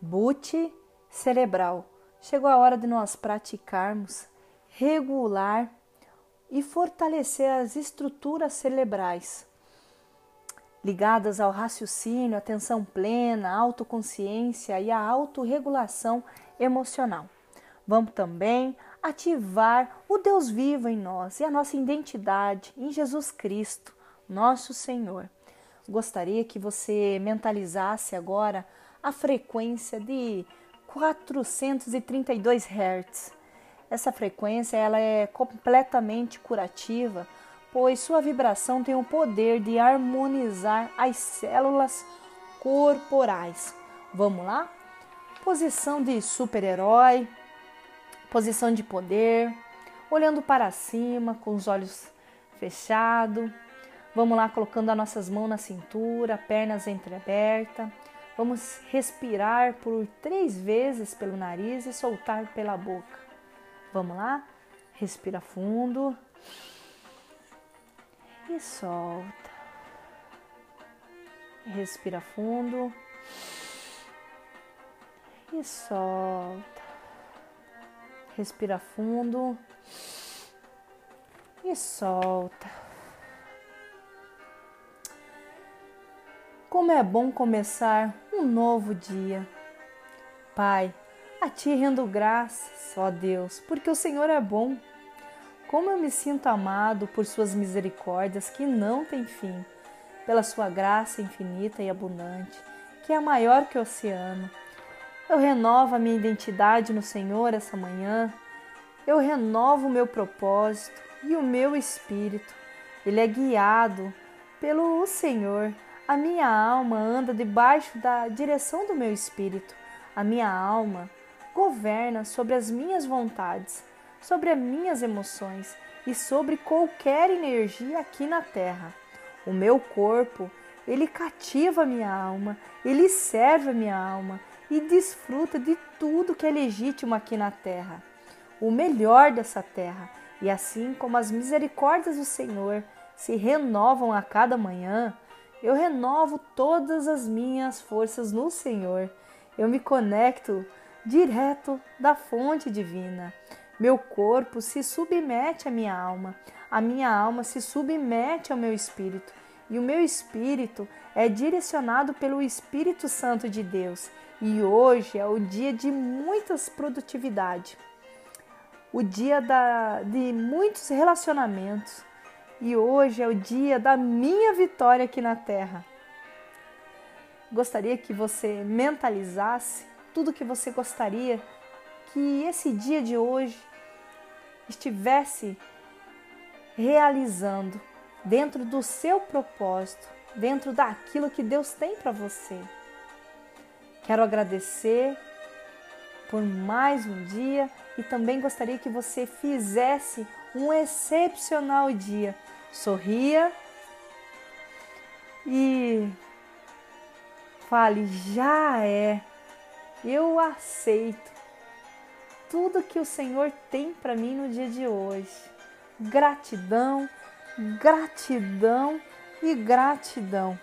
Bute cerebral. Chegou a hora de nós praticarmos, regular e fortalecer as estruturas cerebrais ligadas ao raciocínio, atenção plena, autoconsciência e a autorregulação emocional. Vamos também ativar o Deus vivo em nós e a nossa identidade em Jesus Cristo, nosso Senhor. Gostaria que você mentalizasse agora a frequência de 432 Hz. Essa frequência ela é completamente curativa, pois sua vibração tem o poder de harmonizar as células corporais. Vamos lá? Posição de super-herói, posição de poder, olhando para cima com os olhos fechados. Vamos lá colocando as nossas mãos na cintura, pernas entreabertas. Vamos respirar por três vezes pelo nariz e soltar pela boca. Vamos lá? Respira fundo e solta. Respira fundo e solta. Respira fundo e solta. Como é bom começar um novo dia. Pai, a Ti rendo graças, ó Deus, porque o Senhor é bom. Como eu me sinto amado por Suas misericórdias que não têm fim, pela Sua graça infinita e abundante, que é maior que o oceano eu renovo a minha identidade no Senhor essa manhã. Eu renovo o meu propósito e o meu espírito. Ele é guiado pelo Senhor. A minha alma anda debaixo da direção do meu espírito. A minha alma governa sobre as minhas vontades, sobre as minhas emoções e sobre qualquer energia aqui na terra. O meu corpo, ele cativa a minha alma, ele serve a minha alma, e desfruta de tudo que é legítimo aqui na terra, o melhor dessa terra. E assim como as misericórdias do Senhor se renovam a cada manhã, eu renovo todas as minhas forças no Senhor. Eu me conecto direto da fonte divina. Meu corpo se submete à minha alma, a minha alma se submete ao meu espírito, e o meu espírito é direcionado pelo Espírito Santo de Deus e hoje é o dia de muitas produtividade, o dia da, de muitos relacionamentos. E hoje é o dia da minha vitória aqui na Terra. Gostaria que você mentalizasse tudo que você gostaria que esse dia de hoje estivesse realizando dentro do seu propósito, dentro daquilo que Deus tem para você. Quero agradecer por mais um dia e também gostaria que você fizesse um excepcional dia. Sorria e fale: já é, eu aceito tudo que o Senhor tem para mim no dia de hoje. Gratidão, gratidão e gratidão.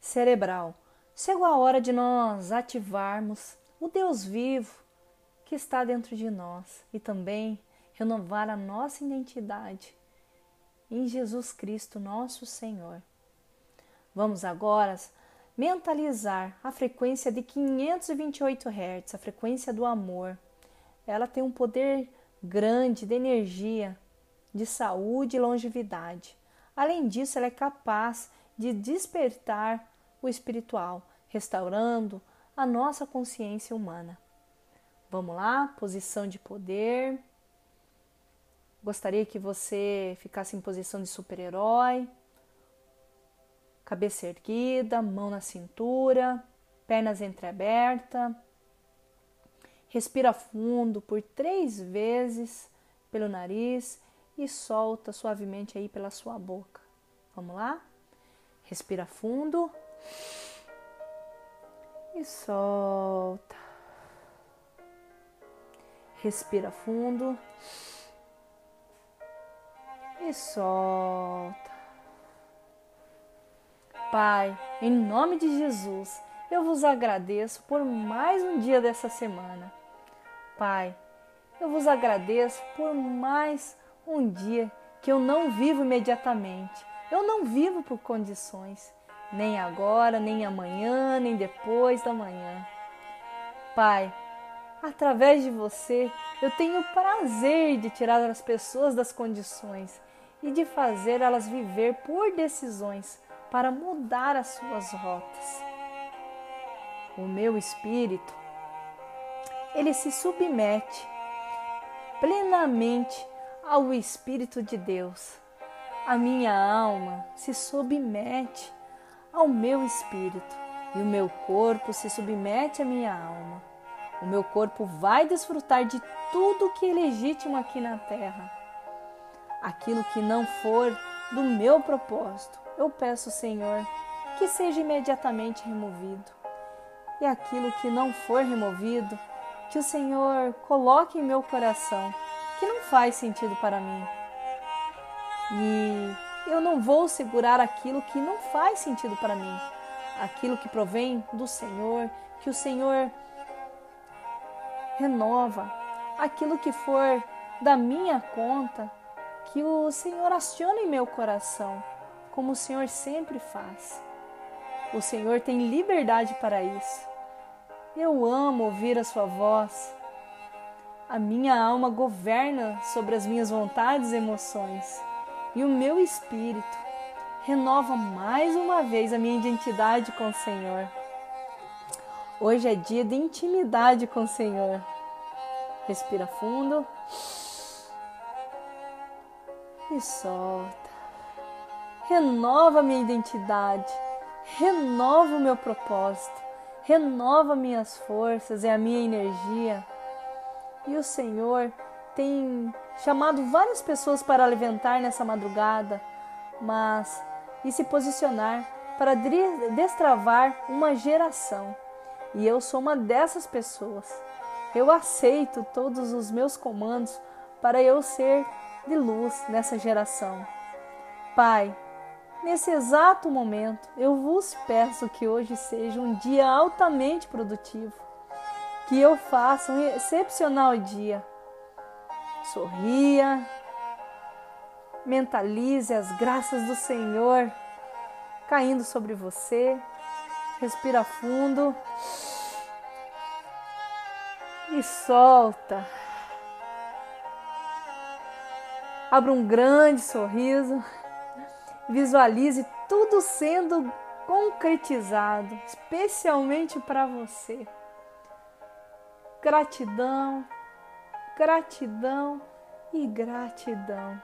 Cerebral. Chegou a hora de nós ativarmos o Deus vivo que está dentro de nós e também renovar a nossa identidade em Jesus Cristo, nosso Senhor. Vamos agora mentalizar a frequência de 528 Hz, a frequência do amor. Ela tem um poder grande de energia, de saúde e longevidade. Além disso, ela é capaz de despertar o espiritual, restaurando a nossa consciência humana. Vamos lá, posição de poder. Gostaria que você ficasse em posição de super-herói, cabeça erguida, mão na cintura, pernas entreabertas. Respira fundo por três vezes pelo nariz e solta suavemente aí pela sua boca. Vamos lá? Respira fundo e solta. Respira fundo e solta. Pai, em nome de Jesus, eu vos agradeço por mais um dia dessa semana. Pai, eu vos agradeço por mais um dia que eu não vivo imediatamente. Eu não vivo por condições, nem agora, nem amanhã, nem depois da manhã. Pai, através de você, eu tenho o prazer de tirar as pessoas das condições e de fazer elas viver por decisões para mudar as suas rotas. O meu espírito, ele se submete plenamente ao Espírito de Deus. A minha alma se submete ao meu espírito e o meu corpo se submete à minha alma. O meu corpo vai desfrutar de tudo que é legítimo aqui na terra. Aquilo que não for do meu propósito, eu peço, Senhor, que seja imediatamente removido. E aquilo que não for removido, que o Senhor coloque em meu coração, que não faz sentido para mim. E eu não vou segurar aquilo que não faz sentido para mim, aquilo que provém do Senhor, que o Senhor renova, aquilo que for da minha conta, que o Senhor acione em meu coração como o Senhor sempre faz. O Senhor tem liberdade para isso. Eu amo ouvir a Sua voz. A minha alma governa sobre as minhas vontades e emoções, e o meu espírito renova mais uma vez a minha identidade com o Senhor. Hoje é dia de intimidade com o Senhor. Respira fundo e solta renova minha identidade, renova o meu propósito, renova minhas forças e a minha energia. E o Senhor tem chamado várias pessoas para levantar nessa madrugada, mas e se posicionar para destravar uma geração. E eu sou uma dessas pessoas. Eu aceito todos os meus comandos para eu ser de luz nessa geração. Pai, Nesse exato momento, eu vos peço que hoje seja um dia altamente produtivo, que eu faça um excepcional dia. Sorria, mentalize as graças do Senhor caindo sobre você. Respira fundo e solta. Abra um grande sorriso. Visualize tudo sendo concretizado, especialmente para você. Gratidão, gratidão e gratidão.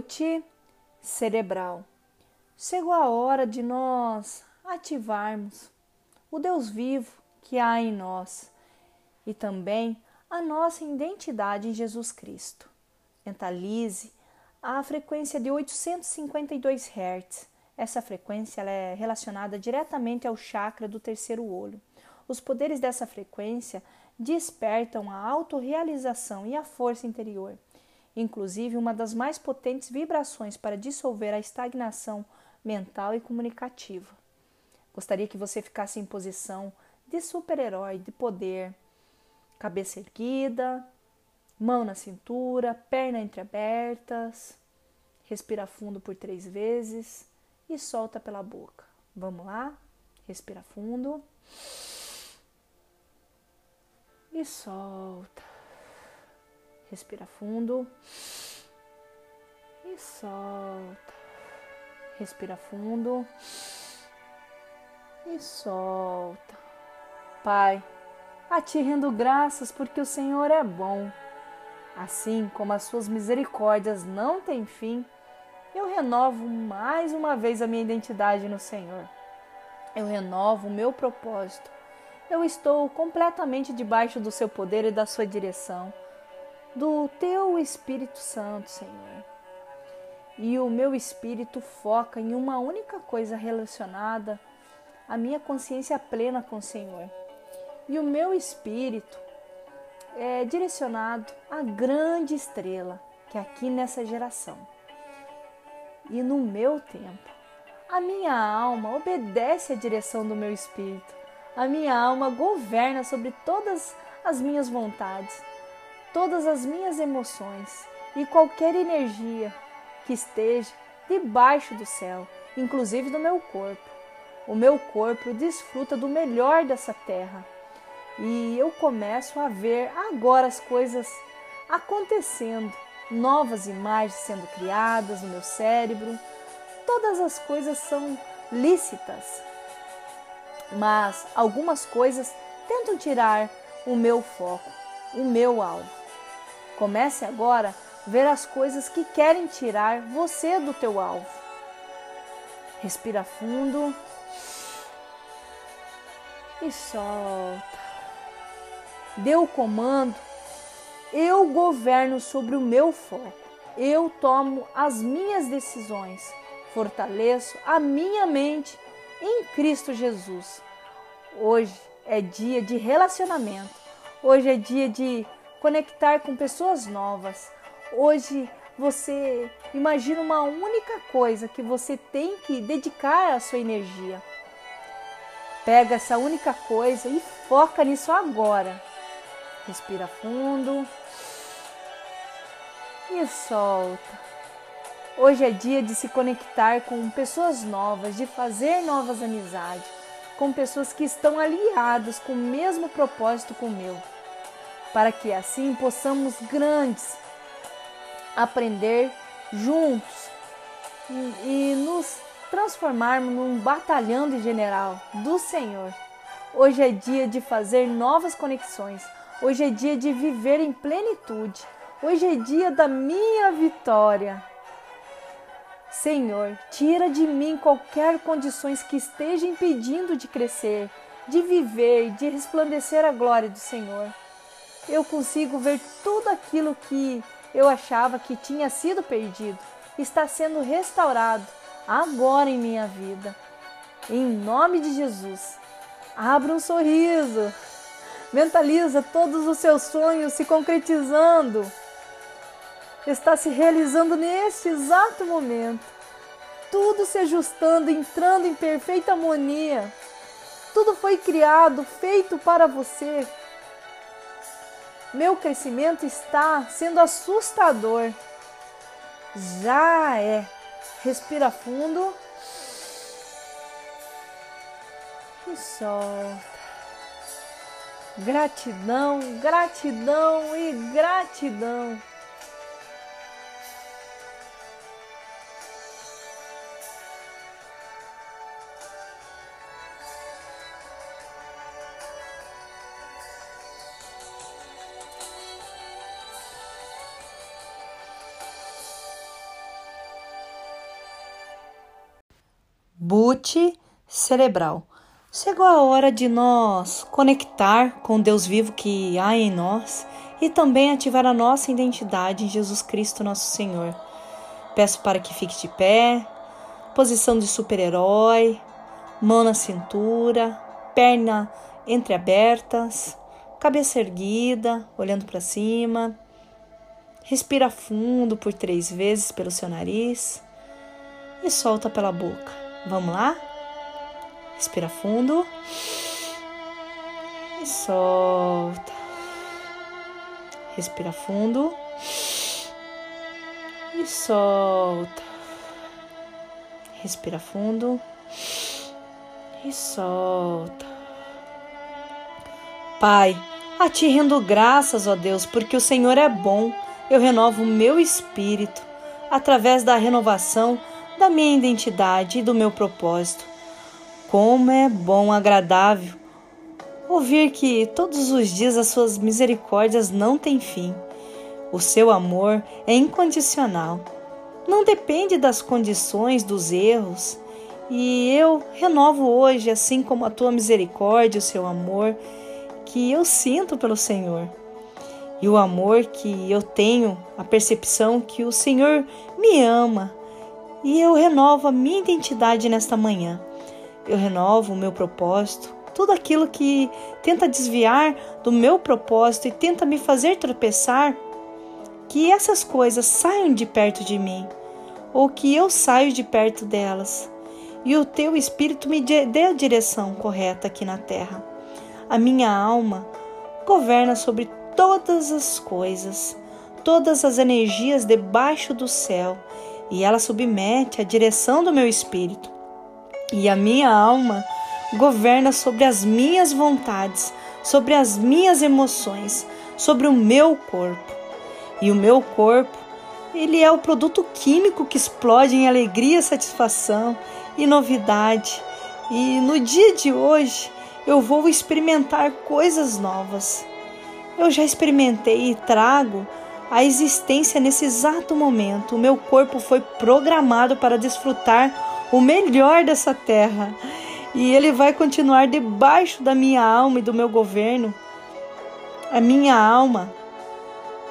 Boot cerebral. Chegou a hora de nós ativarmos o Deus vivo que há em nós e também a nossa identidade em Jesus Cristo. Mentalize a frequência de 852 Hz. Essa frequência é relacionada diretamente ao chakra do terceiro olho. Os poderes dessa frequência despertam a autorrealização e a força interior inclusive uma das mais potentes vibrações para dissolver a estagnação mental e comunicativa. Gostaria que você ficasse em posição de super-herói, de poder, cabeça erguida, mão na cintura, perna entreabertas. Respira fundo por três vezes e solta pela boca. Vamos lá? Respira fundo e solta. Respira fundo e solta. Respira fundo e solta. Pai, a Ti rendo graças porque o Senhor é bom. Assim como as Suas misericórdias não têm fim, eu renovo mais uma vez a minha identidade no Senhor. Eu renovo o meu propósito. Eu estou completamente debaixo do Seu poder e da Sua direção, do Teu Espírito Santo, Senhor. E o meu espírito foca em uma única coisa relacionada à minha consciência plena com o Senhor e o meu espírito é direcionado à grande estrela que é aqui nessa geração. E no meu tempo, a minha alma obedece à direção do meu espírito. A minha alma governa sobre todas as minhas vontades, todas as minhas emoções e qualquer energia que esteja debaixo do céu, inclusive do meu corpo. O meu corpo desfruta do melhor dessa terra e eu começo a ver agora as coisas acontecendo, novas imagens sendo criadas no meu cérebro. Todas as coisas são lícitas, mas algumas coisas tentam tirar o meu foco, o meu alvo. Comece agora a ver as coisas que querem tirar você do teu alvo. Respira fundo e solta. Dê o comando, eu governo sobre o meu foco, eu tomo as minhas decisões, fortaleço a minha mente em Cristo Jesus. Hoje é dia de relacionamento, hoje é dia de conectar com pessoas novas. Hoje você imagina uma única coisa que você tem que dedicar a sua energia. Pega essa única coisa e foca nisso agora. Respira fundo e solta. Hoje é dia de se conectar com pessoas novas, de fazer novas amizades, com pessoas que estão aliadas com o mesmo propósito com o meu, para que assim possamos grandes aprender juntos e, e nos transformarmos num batalhão de general do Senhor. Hoje é dia de fazer novas conexões Hoje é dia de viver em plenitude. Hoje é dia da minha vitória. Senhor, tira de mim qualquer condições que esteja impedindo de crescer, de viver, de resplandecer a glória do Senhor. Eu consigo ver tudo aquilo que eu achava que tinha sido perdido, está sendo restaurado agora em minha vida. Em nome de Jesus, abra um sorriso. Mentaliza todos os seus sonhos se concretizando. Está se realizando neste exato momento. Tudo se ajustando, entrando em perfeita harmonia. Tudo foi criado, feito para você. Meu crescimento está sendo assustador. Já é. Respira fundo. E solta. Gratidão, gratidão e gratidão. Boot cerebral. Chegou a hora de nós conectar com Deus vivo que há em nós e também ativar a nossa identidade em Jesus Cristo, nosso Senhor. Peço para que fique de pé, posição de super-herói, mão na cintura, perna entreabertas, cabeça erguida, olhando para cima. Respira fundo por três vezes pelo seu nariz e solta pela boca. Vamos lá? Respira fundo e solta. Respira fundo e solta. Respira fundo e solta. Pai, a ti rendo graças, ó Deus, porque o Senhor é bom. Eu renovo o meu espírito através da renovação da minha identidade e do meu propósito. Como é bom, agradável ouvir que todos os dias as suas misericórdias não têm fim. O seu amor é incondicional. Não depende das condições, dos erros. E eu renovo hoje, assim como a tua misericórdia, o seu amor, que eu sinto pelo Senhor. E o amor que eu tenho, a percepção que o Senhor me ama. E eu renovo a minha identidade nesta manhã. Eu renovo o meu propósito, tudo aquilo que tenta desviar do meu propósito e tenta me fazer tropeçar, que essas coisas saiam de perto de mim, ou que eu saio de perto delas, e o teu Espírito me dê a direção correta aqui na terra. A minha alma governa sobre todas as coisas, todas as energias debaixo do céu, e ela submete a direção do meu espírito. E a minha alma governa sobre as minhas vontades, sobre as minhas emoções, sobre o meu corpo. E o meu corpo, ele é o produto químico que explode em alegria, satisfação e novidade. E no dia de hoje, eu vou experimentar coisas novas. Eu já experimentei e trago a existência nesse exato momento. O meu corpo foi programado para desfrutar o melhor dessa terra e ele vai continuar debaixo da minha alma e do meu governo. A minha alma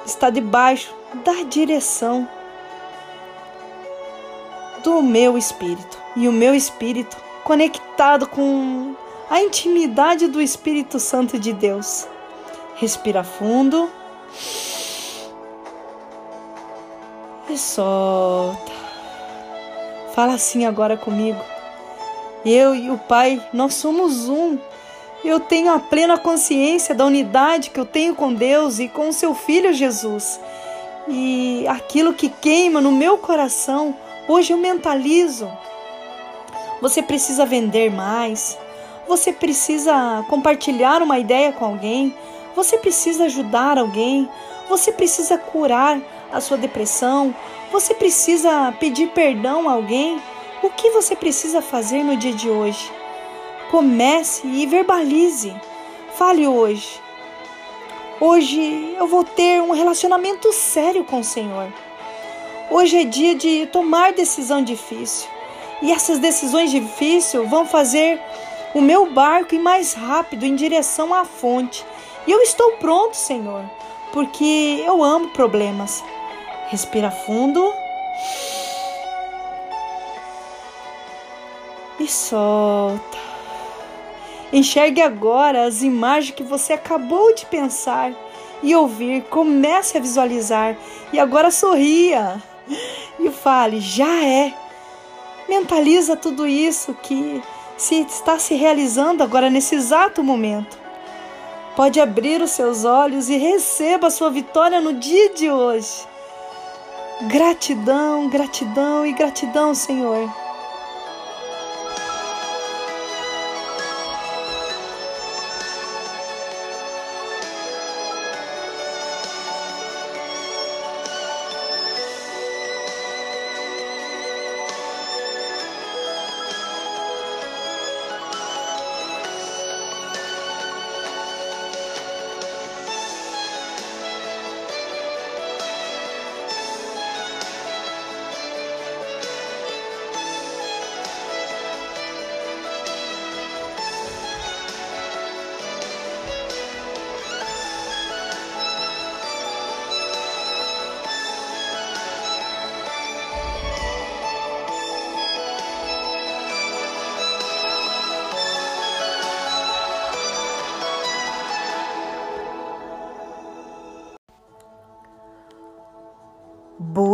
está debaixo da direção do meu espírito e o meu espírito conectado com a intimidade do Espírito Santo de Deus. Respira fundo e solta. Fala assim agora comigo. Eu e o Pai, nós somos um. Eu tenho a plena consciência da unidade que eu tenho com Deus e com o seu Filho Jesus. E aquilo que queima no meu coração, hoje eu mentalizo. Você precisa vender mais. Você precisa compartilhar uma ideia com alguém. Você precisa ajudar alguém. Você precisa curar a sua depressão. Você precisa pedir perdão a alguém. O que você precisa fazer no dia de hoje? Comece e verbalize. Fale hoje. Hoje eu vou ter um relacionamento sério com o Senhor. Hoje é dia de tomar decisão difícil. E essas decisões difíceis vão fazer o meu barco ir mais rápido em direção à fonte. E eu estou pronto, Senhor, porque eu amo problemas. Respira fundo. e solta. Enxergue agora as imagens que você acabou de pensar e ouvir. Comece a visualizar e agora sorria e fale: já é. Mentaliza tudo isso que se está se realizando agora nesse exato momento. Pode abrir os seus olhos e receba a sua vitória no dia de hoje. Gratidão, gratidão e gratidão, Senhor.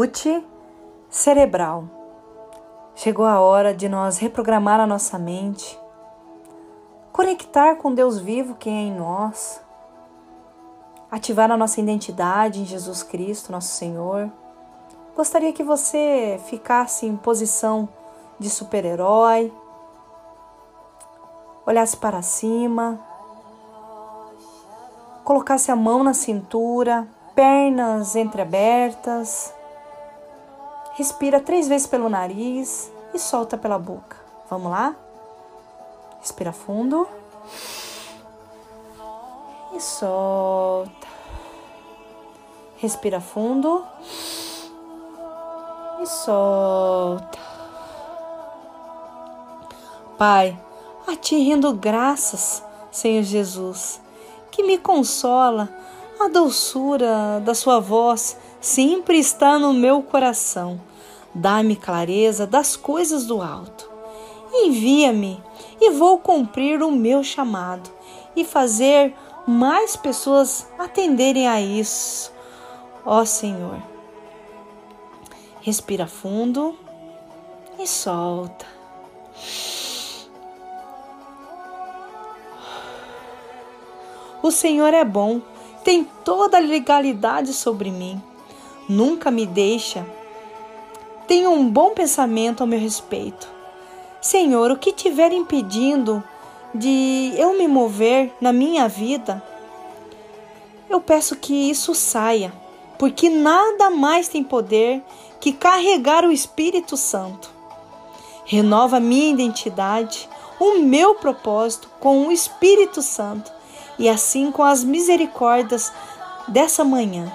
Boot cerebral. Chegou a hora de nós reprogramar a nossa mente, conectar com Deus vivo que é em nós, ativar a nossa identidade em Jesus Cristo, nosso Senhor. Gostaria que você ficasse em posição de super-herói, olhasse para cima, colocasse a mão na cintura, pernas entreabertas. Respira três vezes pelo nariz e solta pela boca. Vamos lá? Respira fundo. E solta. Respira fundo. E solta. Pai, a ti rendo graças, Senhor Jesus, que me consola a doçura da sua voz sempre está no meu coração. Dá-me clareza das coisas do alto. Envia-me e vou cumprir o meu chamado e fazer mais pessoas atenderem a isso. Ó Senhor. Respira fundo e solta. O Senhor é bom tem toda a legalidade sobre mim. Nunca me deixa. Tenho um bom pensamento ao meu respeito. Senhor, o que tiver impedindo de eu me mover na minha vida, eu peço que isso saia, porque nada mais tem poder que carregar o Espírito Santo. Renova minha identidade, o meu propósito com o Espírito Santo e assim com as misericórdias dessa manhã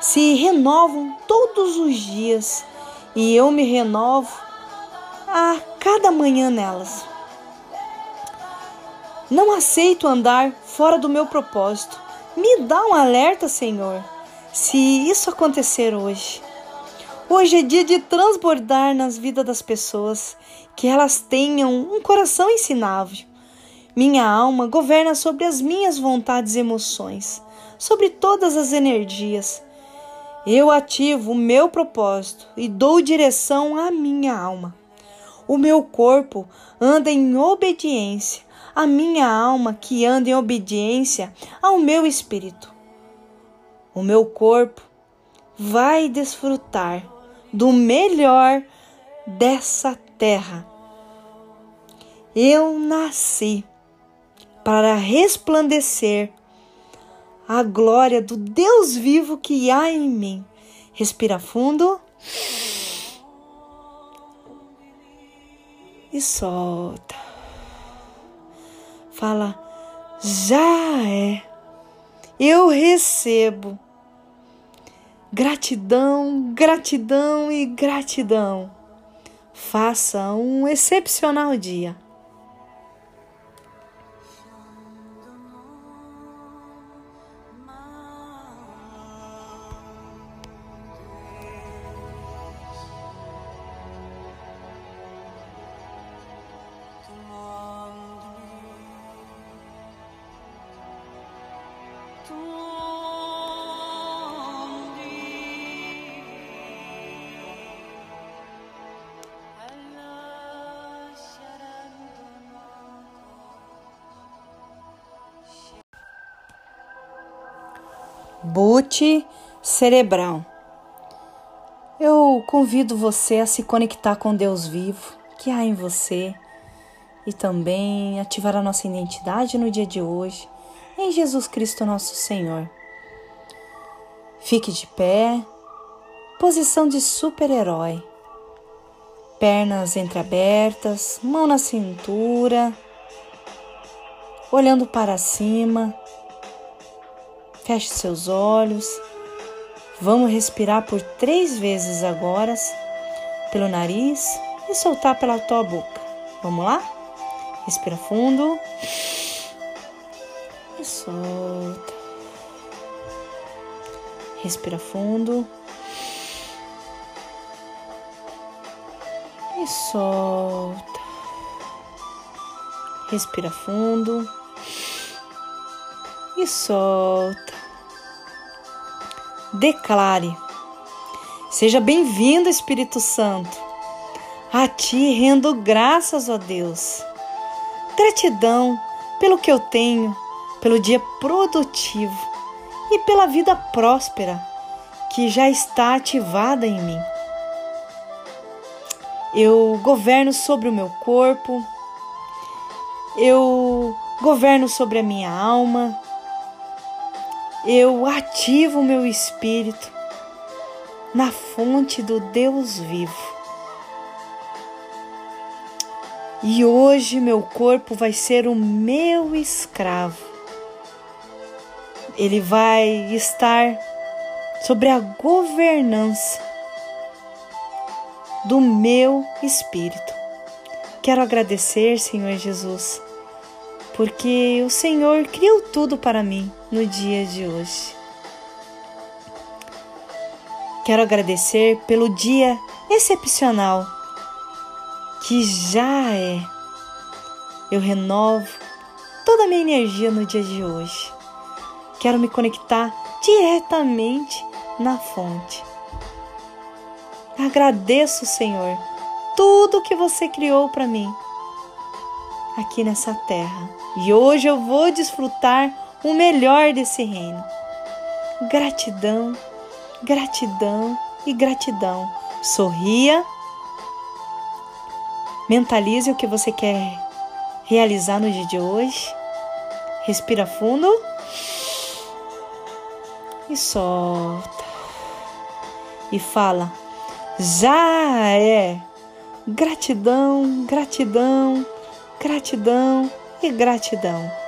se renovam todos os dias e eu me renovo a cada manhã nelas. Não aceito andar fora do meu propósito. Me dá um alerta, Senhor, se isso acontecer hoje. Hoje é dia de transbordar nas vidas das pessoas, que elas tenham um coração ensinável minha alma governa sobre as minhas vontades e emoções, sobre todas as energias. Eu ativo o meu propósito e dou direção à minha alma. O meu corpo anda em obediência, a minha alma que anda em obediência ao meu espírito. O meu corpo vai desfrutar do melhor dessa terra. Eu nasci para resplandecer a glória do Deus vivo que há em mim. Respira fundo. E solta. Fala, já é. Eu recebo. Gratidão, gratidão e gratidão. Faça um excepcional dia. Boot cerebral. Eu convido você a se conectar com Deus vivo que há em você e também ativar a nossa identidade no dia de hoje em Jesus Cristo nosso Senhor. Fique de pé, posição de super-herói, pernas entreabertas, mão na cintura, olhando para cima Feche seus olhos. Vamos respirar por três vezes agora pelo nariz e soltar pela tua boca. Vamos lá? Respira fundo e solta. Respira fundo e solta. Respira fundo e solta. Declare: Seja bem-vindo, Espírito Santo. A ti rendo graças, ó Deus. Gratidão pelo que eu tenho, pelo dia produtivo e pela vida próspera que já está ativada em mim. Eu governo sobre o meu corpo, eu governo sobre a minha alma, eu ativo o meu espírito na fonte do Deus vivo. E hoje meu corpo vai ser o meu escravo. Ele vai estar sobre a governança do meu espírito. Quero agradecer, Senhor Jesus, porque o Senhor criou tudo para mim no dia de hoje. Quero agradecer pelo dia excepcional que já é. Eu renovo toda a minha energia no dia de hoje. Quero me conectar diretamente na fonte. Agradeço, Senhor, tudo que você criou para mim aqui nessa terra. E hoje eu vou desfrutar o melhor desse reino. Gratidão gratidão e gratidão. Sorria, mentalize o que você quer realizar no dia de hoje. Respira fundo e solta. E fala: já é. Gratidão, gratidão, gratidão e gratidão.